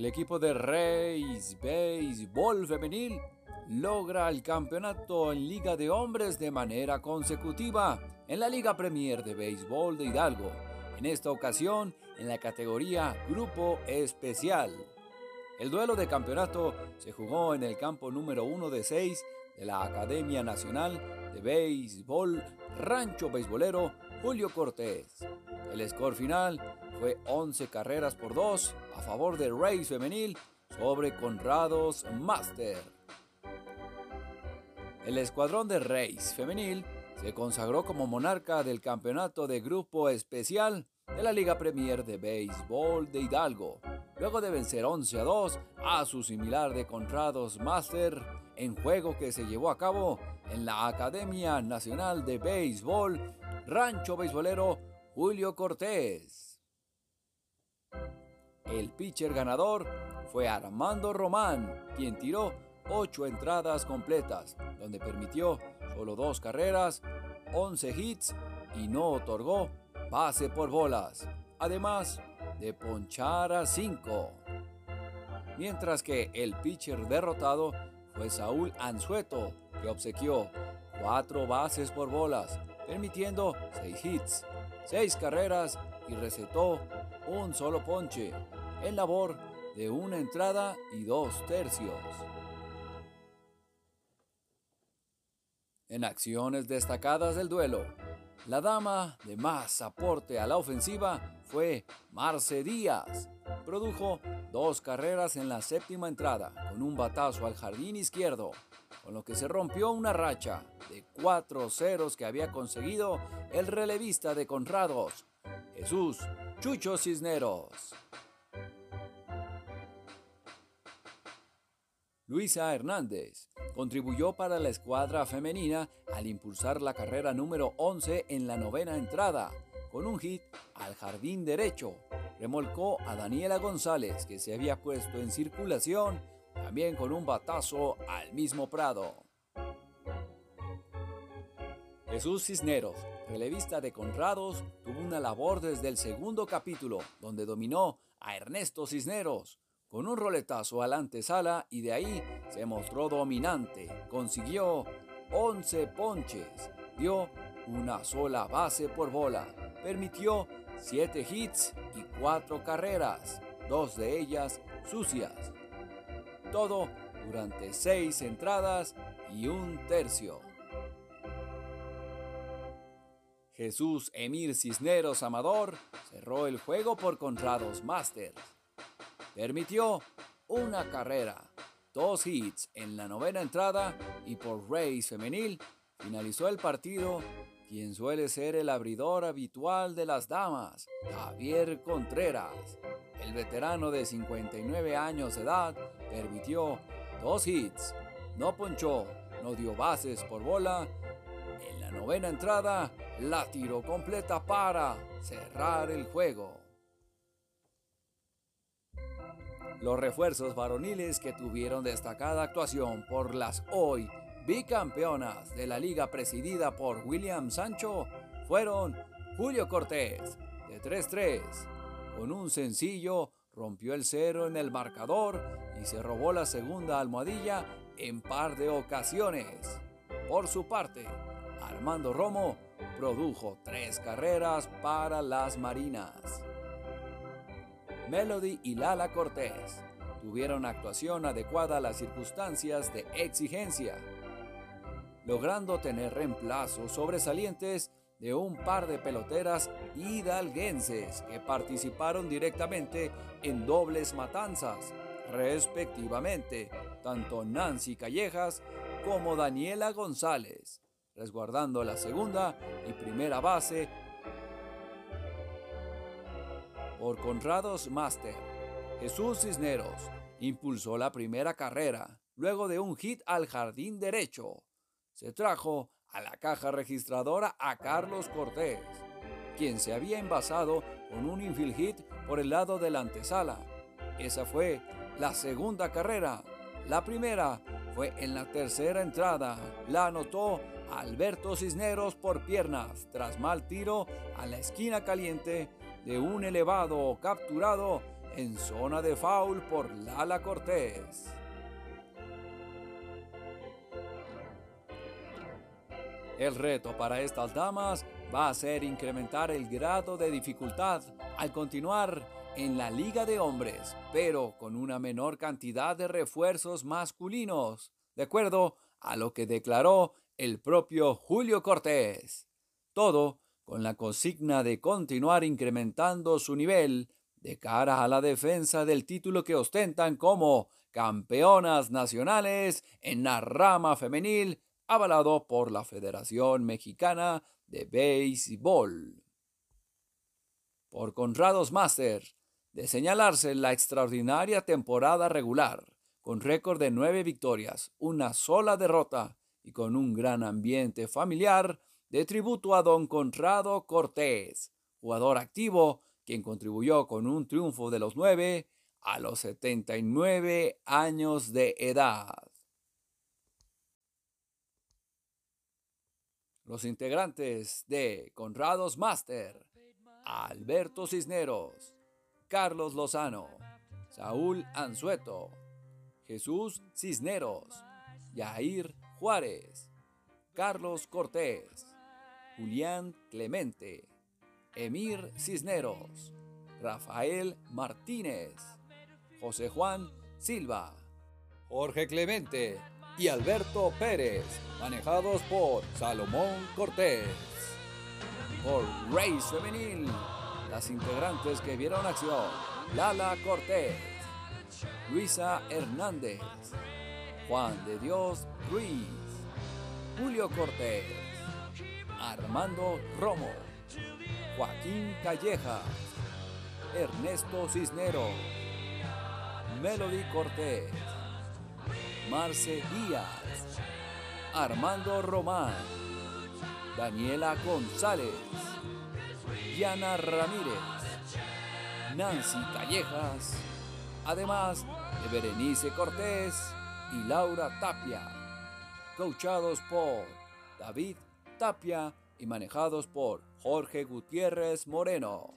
El equipo de Reyes Béisbol Femenil logra el campeonato en Liga de Hombres de manera consecutiva en la Liga Premier de Béisbol de Hidalgo, en esta ocasión en la categoría Grupo Especial. El duelo de campeonato se jugó en el campo número 1 de 6 de la Academia Nacional de Béisbol Rancho Beisbolero Julio Cortés. El score final fue 11 carreras por 2 a favor de Reyes Femenil sobre Conrados Master. El escuadrón de Reyes Femenil se consagró como monarca del campeonato de grupo especial de la Liga Premier de Béisbol de Hidalgo, luego de vencer 11 a 2 a su similar de Conrados Master en juego que se llevó a cabo en la Academia Nacional de Béisbol Rancho Beisbolero Julio Cortés. El pitcher ganador fue Armando Román, quien tiró ocho entradas completas, donde permitió solo dos carreras, 11 hits y no otorgó base por bolas, además de ponchar a 5. Mientras que el pitcher derrotado fue Saúl Anzueto, que obsequió cuatro bases por bolas, permitiendo seis hits, seis carreras y recetó un solo ponche, en labor de una entrada y dos tercios. En acciones destacadas del duelo, la dama de más aporte a la ofensiva fue Marce Díaz. Produjo dos carreras en la séptima entrada con un batazo al jardín izquierdo con lo que se rompió una racha de cuatro ceros que había conseguido el relevista de Conrados, Jesús Chucho Cisneros. Luisa Hernández contribuyó para la escuadra femenina al impulsar la carrera número 11 en la novena entrada, con un hit al jardín derecho. Remolcó a Daniela González, que se había puesto en circulación también con un batazo al mismo Prado. Jesús Cisneros, relevista de Conrados, tuvo una labor desde el segundo capítulo, donde dominó a Ernesto Cisneros con un roletazo a la antesala y de ahí se mostró dominante. Consiguió 11 ponches, dio una sola base por bola, permitió 7 hits y 4 carreras, dos de ellas sucias todo durante seis entradas y un tercio. Jesús Emir Cisneros Amador cerró el juego por Contrados Masters. Permitió una carrera, dos hits en la novena entrada y por Reyes Femenil finalizó el partido quien suele ser el abridor habitual de las damas, Javier Contreras. El veterano de 59 años de edad permitió dos hits, no ponchó, no dio bases por bola. En la novena entrada la tiró completa para cerrar el juego. Los refuerzos varoniles que tuvieron destacada actuación por las hoy bicampeonas de la liga presidida por William Sancho fueron Julio Cortés, de 3-3, con un sencillo rompió el cero en el marcador y se robó la segunda almohadilla en par de ocasiones. Por su parte, Armando Romo produjo tres carreras para las Marinas. Melody y Lala Cortés. Tuvieron actuación adecuada a las circunstancias de exigencia, logrando tener reemplazos sobresalientes de un par de peloteras hidalguenses que participaron directamente en dobles matanzas, respectivamente, tanto Nancy Callejas como Daniela González, resguardando la segunda y primera base por Conrados Master. Jesús Cisneros impulsó la primera carrera, luego de un hit al jardín derecho. Se trajo a la caja registradora a Carlos Cortés, quien se había envasado con un infield hit por el lado de la antesala. Esa fue la segunda carrera. La primera fue en la tercera entrada. La anotó Alberto Cisneros por piernas tras mal tiro a la esquina caliente de un elevado capturado en zona de foul por Lala Cortés. El reto para estas damas va a ser incrementar el grado de dificultad al continuar en la liga de hombres, pero con una menor cantidad de refuerzos masculinos, de acuerdo a lo que declaró el propio Julio Cortés. Todo con la consigna de continuar incrementando su nivel de cara a la defensa del título que ostentan como campeonas nacionales en la rama femenil avalado por la Federación Mexicana de Béisbol. Por Conrados Master, de señalarse la extraordinaria temporada regular, con récord de nueve victorias, una sola derrota y con un gran ambiente familiar, de tributo a don Conrado Cortés, jugador activo, quien contribuyó con un triunfo de los nueve a los 79 años de edad. Los integrantes de Conrados Master, Alberto Cisneros, Carlos Lozano, Saúl Anzueto, Jesús Cisneros, Yair Juárez, Carlos Cortés, Julián Clemente, Emir Cisneros, Rafael Martínez, José Juan Silva, Jorge Clemente, y Alberto Pérez, manejados por Salomón Cortés. Por Race Femenil, las integrantes que vieron acción, Lala Cortés, Luisa Hernández, Juan de Dios Ruiz, Julio Cortés, Armando Romo, Joaquín Calleja, Ernesto Cisnero, Melody Cortés, Marce Díaz, Armando Román, Daniela González, Diana Ramírez, Nancy Callejas, además de Berenice Cortés y Laura Tapia, coachados por David Tapia y manejados por Jorge Gutiérrez Moreno.